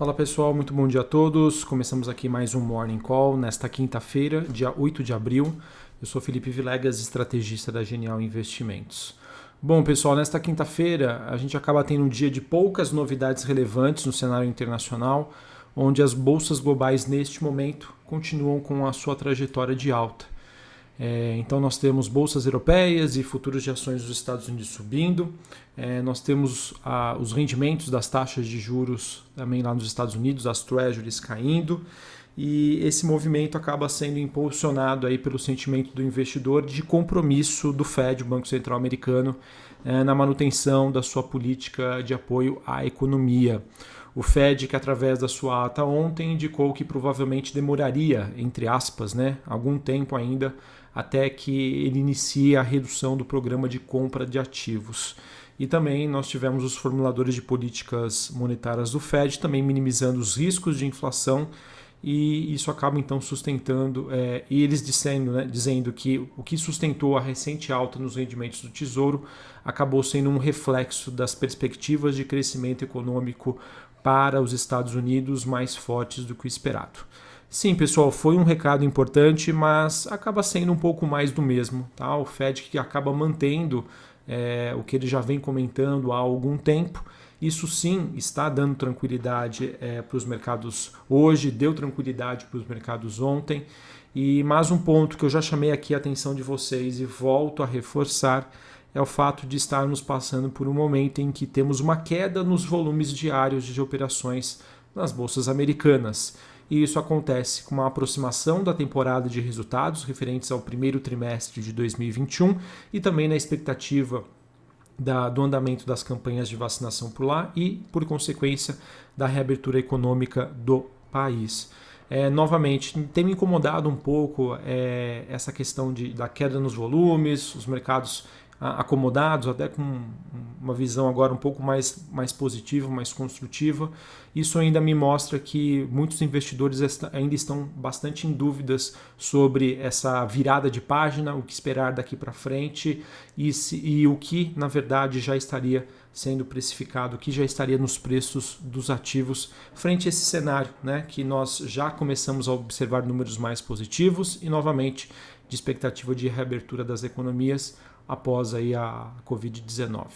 Fala pessoal, muito bom dia a todos. Começamos aqui mais um Morning Call nesta quinta-feira, dia 8 de abril. Eu sou Felipe Vilegas, estrategista da Genial Investimentos. Bom, pessoal, nesta quinta-feira a gente acaba tendo um dia de poucas novidades relevantes no cenário internacional, onde as bolsas globais neste momento continuam com a sua trajetória de alta. É, então nós temos bolsas europeias e futuros de ações dos Estados Unidos subindo. É, nós temos a, os rendimentos das taxas de juros também lá nos Estados Unidos, as treasuries caindo. E esse movimento acaba sendo impulsionado aí pelo sentimento do investidor de compromisso do Fed, o Banco Central Americano, é, na manutenção da sua política de apoio à economia. O Fed, que através da sua ata ontem, indicou que provavelmente demoraria, entre aspas, né, algum tempo ainda até que ele inicie a redução do programa de compra de ativos. E também nós tivemos os formuladores de políticas monetárias do Fed também minimizando os riscos de inflação e isso acaba então sustentando é, e eles dizendo, né, dizendo que o que sustentou a recente alta nos rendimentos do Tesouro acabou sendo um reflexo das perspectivas de crescimento econômico para os Estados Unidos mais fortes do que o esperado. Sim, pessoal, foi um recado importante, mas acaba sendo um pouco mais do mesmo. Tá? O Fed que acaba mantendo é, o que ele já vem comentando há algum tempo. Isso sim está dando tranquilidade é, para os mercados hoje, deu tranquilidade para os mercados ontem. E mais um ponto que eu já chamei aqui a atenção de vocês e volto a reforçar é o fato de estarmos passando por um momento em que temos uma queda nos volumes diários de operações nas bolsas americanas e isso acontece com uma aproximação da temporada de resultados referentes ao primeiro trimestre de 2021 e também na expectativa da, do andamento das campanhas de vacinação por lá e, por consequência, da reabertura econômica do país. É, novamente, tem me incomodado um pouco é, essa questão de, da queda nos volumes, os mercados acomodados, até com uma visão agora um pouco mais, mais positiva, mais construtiva. Isso ainda me mostra que muitos investidores ainda estão bastante em dúvidas sobre essa virada de página, o que esperar daqui para frente e, se, e o que, na verdade, já estaria sendo precificado, o que já estaria nos preços dos ativos frente a esse cenário, né, que nós já começamos a observar números mais positivos e, novamente, de expectativa de reabertura das economias após aí a Covid-19.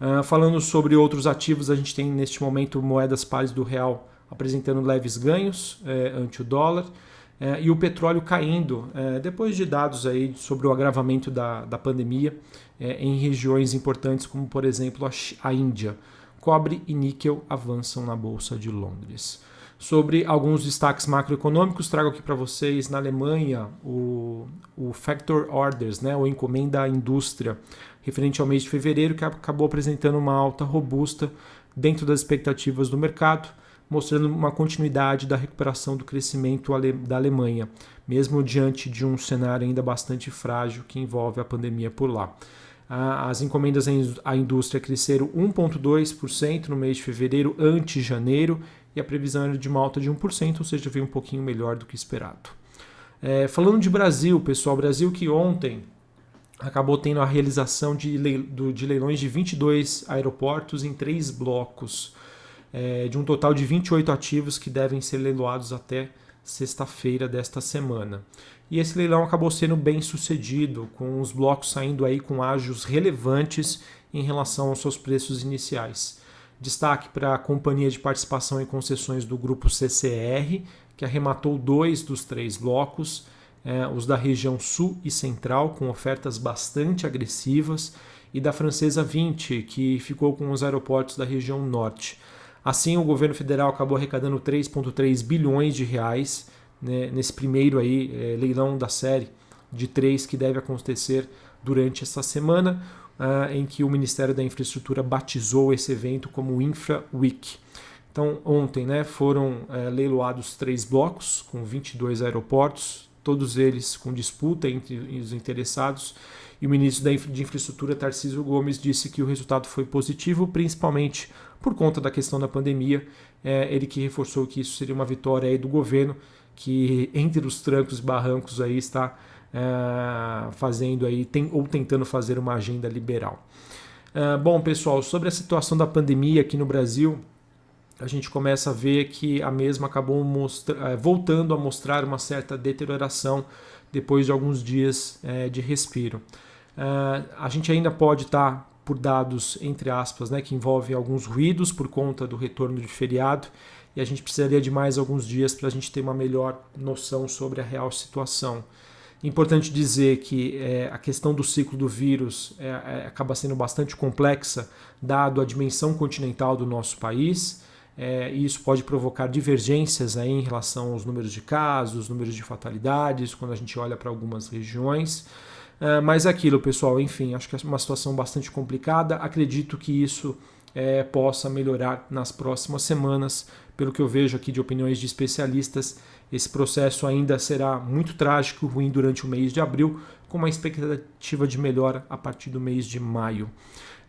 Uh, falando sobre outros ativos, a gente tem neste momento moedas pares do real apresentando leves ganhos eh, ante o dólar eh, e o petróleo caindo eh, depois de dados aí sobre o agravamento da, da pandemia em regiões importantes como por exemplo a, a Índia. Cobre e níquel avançam na bolsa de Londres sobre alguns destaques macroeconômicos. Trago aqui para vocês na Alemanha o, o Factor Orders, né, ou encomenda à indústria, referente ao mês de fevereiro, que acabou apresentando uma alta robusta dentro das expectativas do mercado, mostrando uma continuidade da recuperação do crescimento da Alemanha, mesmo diante de um cenário ainda bastante frágil que envolve a pandemia por lá. As encomendas à indústria cresceram 1,2% no mês de fevereiro ante janeiro e a previsão era de uma alta de 1%, ou seja, veio um pouquinho melhor do que esperado. É, falando de Brasil, pessoal, Brasil que ontem acabou tendo a realização de, leilões de 22 aeroportos em três blocos, é, de um total de 28 ativos que devem ser leiloados até sexta-feira desta semana. E esse leilão acabou sendo bem sucedido, com os blocos saindo aí com ágios relevantes em relação aos seus preços iniciais. Destaque para a Companhia de Participação e Concessões do Grupo CCR, que arrematou dois dos três blocos, é, os da região sul e central, com ofertas bastante agressivas, e da Francesa 20, que ficou com os aeroportos da região norte. Assim, o governo federal acabou arrecadando 3,3 bilhões de reais né, nesse primeiro aí, é, leilão da série de três que deve acontecer durante essa semana uh, em que o Ministério da Infraestrutura batizou esse evento como Infra Week. Então, ontem né, foram uh, leiloados três blocos com 22 aeroportos, todos eles com disputa entre os interessados. E o ministro de Infraestrutura, Tarcísio Gomes, disse que o resultado foi positivo, principalmente por conta da questão da pandemia. É, ele que reforçou que isso seria uma vitória do governo, que entre os trancos e barrancos aí está é, fazendo aí, tem, ou tentando fazer uma agenda liberal. É, bom, pessoal, sobre a situação da pandemia aqui no Brasil, a gente começa a ver que a mesma acabou mostra voltando a mostrar uma certa deterioração depois de alguns dias é, de respiro. A gente ainda pode estar tá por dados, entre aspas, né, que envolvem alguns ruídos por conta do retorno de feriado e a gente precisaria de mais alguns dias para a gente ter uma melhor noção sobre a real situação. Importante dizer que é, a questão do ciclo do vírus é, é, acaba sendo bastante complexa, dado a dimensão continental do nosso país, é, e isso pode provocar divergências aí em relação aos números de casos, números de fatalidades, quando a gente olha para algumas regiões. É, mas aquilo, pessoal, enfim, acho que é uma situação bastante complicada. Acredito que isso é, possa melhorar nas próximas semanas. Pelo que eu vejo aqui de opiniões de especialistas, esse processo ainda será muito trágico, ruim durante o mês de abril, com uma expectativa de melhora a partir do mês de maio.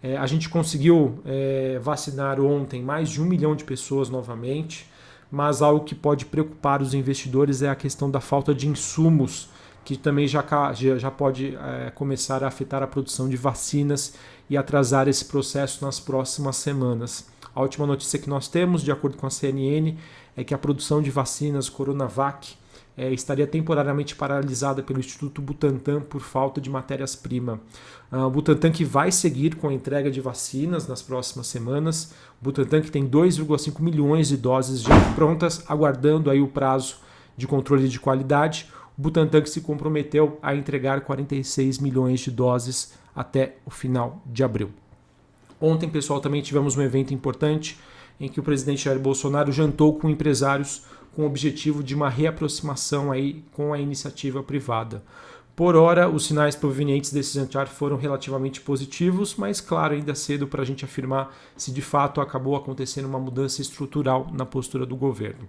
É, a gente conseguiu é, vacinar ontem mais de um milhão de pessoas novamente, mas algo que pode preocupar os investidores é a questão da falta de insumos, que também já, já, já pode é, começar a afetar a produção de vacinas e atrasar esse processo nas próximas semanas. A última notícia que nós temos, de acordo com a CNN, é que a produção de vacinas Coronavac é, estaria temporariamente paralisada pelo Instituto Butantan por falta de matérias-primas. Uh, o Butantan que vai seguir com a entrega de vacinas nas próximas semanas. O Butantan que tem 2,5 milhões de doses já prontas, aguardando aí o prazo de controle de qualidade. O Butantan que se comprometeu a entregar 46 milhões de doses até o final de abril. Ontem, pessoal, também tivemos um evento importante em que o presidente Jair Bolsonaro jantou com empresários com o objetivo de uma reaproximação aí com a iniciativa privada. Por hora, os sinais provenientes desse jantar foram relativamente positivos, mas claro, ainda cedo para a gente afirmar se de fato acabou acontecendo uma mudança estrutural na postura do governo.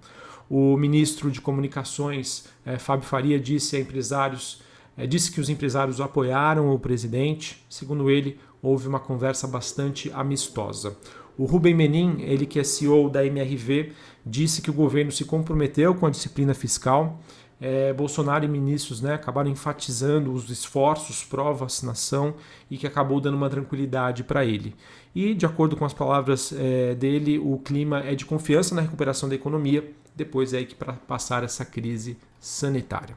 O ministro de Comunicações, eh, Fábio Faria, disse a empresários é, disse que os empresários apoiaram o presidente. Segundo ele, houve uma conversa bastante amistosa. O Rubem Menin, ele que é CEO da MRV, disse que o governo se comprometeu com a disciplina fiscal. É, Bolsonaro e ministros né, acabaram enfatizando os esforços pró-vacinação e que acabou dando uma tranquilidade para ele. E, de acordo com as palavras é, dele, o clima é de confiança na recuperação da economia depois é que para passar essa crise sanitária.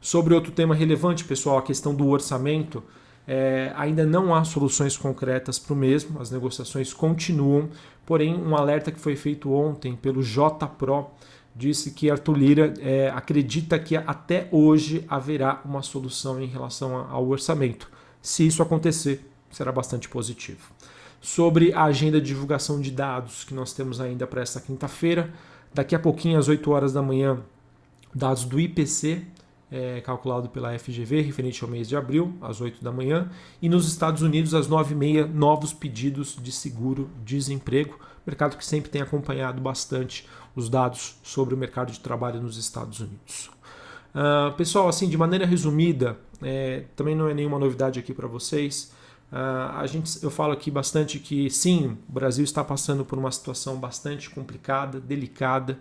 Sobre outro tema relevante, pessoal, a questão do orçamento. É, ainda não há soluções concretas para o mesmo, as negociações continuam, porém, um alerta que foi feito ontem pelo JPRO disse que Arthur Lira é, acredita que até hoje haverá uma solução em relação ao orçamento. Se isso acontecer, será bastante positivo. Sobre a agenda de divulgação de dados que nós temos ainda para esta quinta-feira, daqui a pouquinho, às 8 horas da manhã, dados do IPC, é, calculado pela FGV, referente ao mês de abril, às 8 da manhã, e nos Estados Unidos, às 9h30, novos pedidos de seguro-desemprego, mercado que sempre tem acompanhado bastante os dados sobre o mercado de trabalho nos Estados Unidos. Uh, pessoal, assim, de maneira resumida, é, também não é nenhuma novidade aqui para vocês. Uh, a gente, eu falo aqui bastante que sim, o Brasil está passando por uma situação bastante complicada, delicada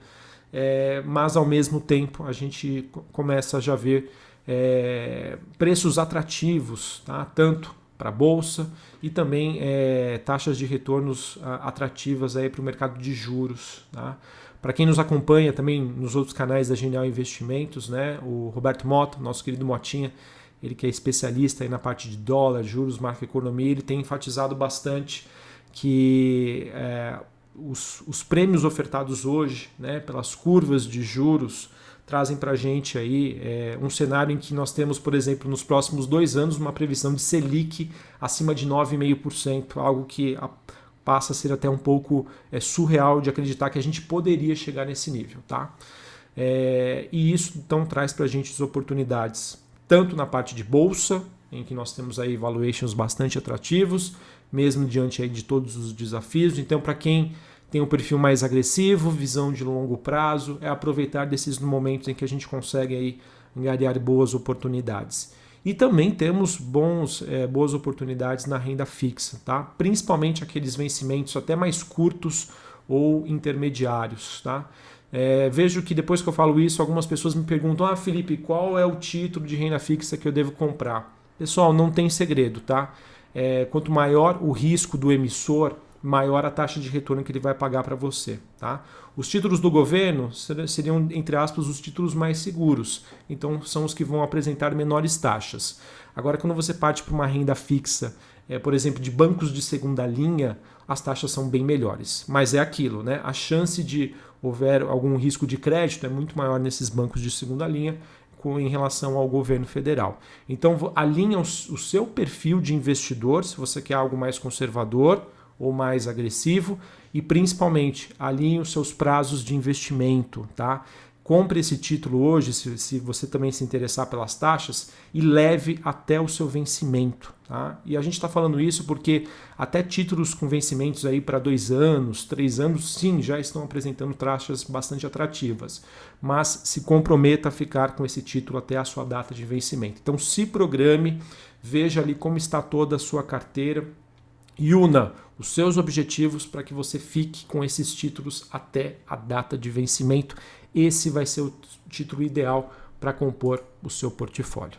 é, mas ao mesmo tempo a gente começa a já ver é, preços atrativos, tá? tanto para a bolsa e também é, taxas de retornos atrativas para o mercado de juros. Tá? Para quem nos acompanha também nos outros canais da Genial Investimentos, né? o Roberto Mota, nosso querido Motinha, ele que é especialista na parte de dólar, juros, macroeconomia, ele tem enfatizado bastante que é, os, os prêmios ofertados hoje, né, pelas curvas de juros, trazem para a gente aí é, um cenário em que nós temos, por exemplo, nos próximos dois anos, uma previsão de Selic acima de 9,5%, algo que a, passa a ser até um pouco é, surreal de acreditar que a gente poderia chegar nesse nível. Tá? É, e isso então traz para a gente as oportunidades, tanto na parte de bolsa, em que nós temos aí valuations bastante atrativos, mesmo diante aí de todos os desafios. Então, para quem tem um perfil mais agressivo, visão de longo prazo, é aproveitar desses momentos em que a gente consegue aí angariar boas oportunidades. E também temos bons, é, boas oportunidades na renda fixa, tá? principalmente aqueles vencimentos até mais curtos ou intermediários. Tá? É, vejo que depois que eu falo isso, algumas pessoas me perguntam: Ah, Felipe, qual é o título de renda fixa que eu devo comprar? Pessoal, não tem segredo, tá? É, quanto maior o risco do emissor, maior a taxa de retorno que ele vai pagar para você. Tá? Os títulos do governo seriam, entre aspas, os títulos mais seguros, então são os que vão apresentar menores taxas. Agora, quando você parte para uma renda fixa, é, por exemplo, de bancos de segunda linha, as taxas são bem melhores. Mas é aquilo, né? A chance de houver algum risco de crédito é muito maior nesses bancos de segunda linha em relação ao governo federal. Então, alinha o seu perfil de investidor, se você quer algo mais conservador ou mais agressivo, e principalmente alinhe os seus prazos de investimento, tá? Compre esse título hoje, se, se, você também se interessar pelas taxas, e leve até o seu vencimento. Tá? E a gente está falando isso porque até títulos com vencimentos aí para dois anos, três anos, sim, já estão apresentando taxas bastante atrativas. Mas se comprometa a ficar com esse título até a sua data de vencimento. Então se programe, veja ali como está toda a sua carteira e una os seus objetivos para que você fique com esses títulos até a data de vencimento esse vai ser o título ideal para compor o seu portfólio.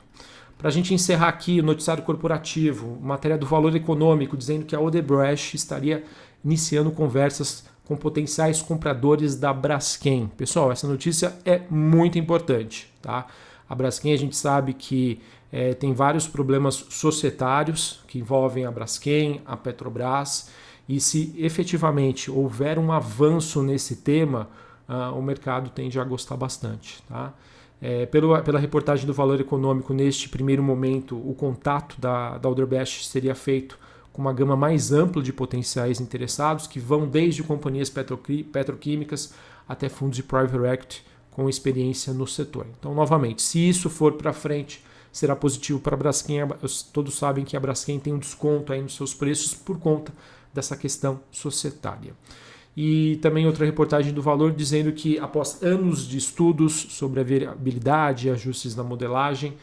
Para a gente encerrar aqui o noticiário corporativo, matéria do valor econômico, dizendo que a Odebrecht estaria iniciando conversas com potenciais compradores da Braskem. Pessoal, essa notícia é muito importante. Tá? A Braskem a gente sabe que é, tem vários problemas societários que envolvem a Braskem, a Petrobras, e se efetivamente houver um avanço nesse tema, uh, o mercado tende a gostar bastante. Tá? É, pelo, pela reportagem do Valor Econômico, neste primeiro momento, o contato da, da Alderbest seria feito com uma gama mais ampla de potenciais interessados, que vão desde companhias petroquímicas até fundos de private equity com experiência no setor. Então, novamente, se isso for para frente, será positivo para a Braskem. Todos sabem que a Braskem tem um desconto aí nos seus preços por conta dessa questão societária e também outra reportagem do Valor dizendo que após anos de estudos sobre a variabilidade e ajustes na modelagem,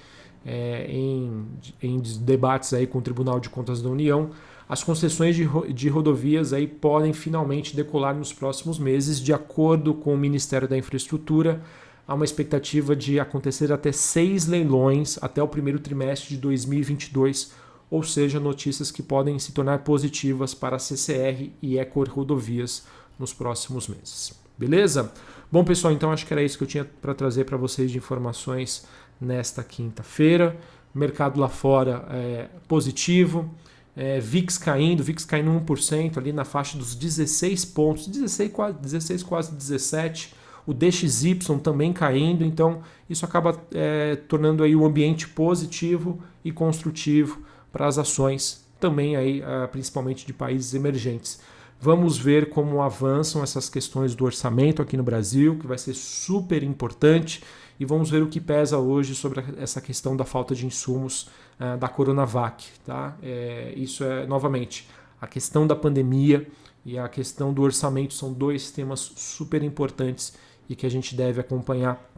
é, em, em, debates aí com o Tribunal de Contas da União, as concessões de, de rodovias aí podem finalmente decolar nos próximos meses, de acordo com o Ministério da Infraestrutura. Há uma expectativa de acontecer até seis leilões até o primeiro trimestre de 2022, ou seja, notícias que podem se tornar positivas para a CCR e Ecor Rodovias nos próximos meses. Beleza? Bom, pessoal, então acho que era isso que eu tinha para trazer para vocês de informações nesta quinta-feira. Mercado lá fora é positivo. É, VIX caindo, VIX caindo 1% ali na faixa dos 16 pontos, 16 quase, 16, quase 17. O DXY também caindo, então isso acaba é, tornando aí o ambiente positivo e construtivo para as ações, também aí, ah, principalmente de países emergentes. Vamos ver como avançam essas questões do orçamento aqui no Brasil, que vai ser super importante, e vamos ver o que pesa hoje sobre essa questão da falta de insumos uh, da Coronavac. Tá? É, isso é, novamente, a questão da pandemia e a questão do orçamento são dois temas super importantes e que a gente deve acompanhar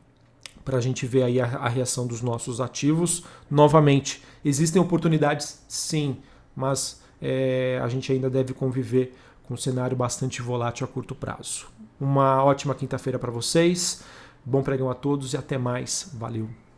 para a gente ver aí a, a reação dos nossos ativos. Novamente, existem oportunidades, sim, mas é, a gente ainda deve conviver com um cenário bastante volátil a curto prazo. Uma ótima quinta-feira para vocês, bom pregão a todos e até mais. Valeu!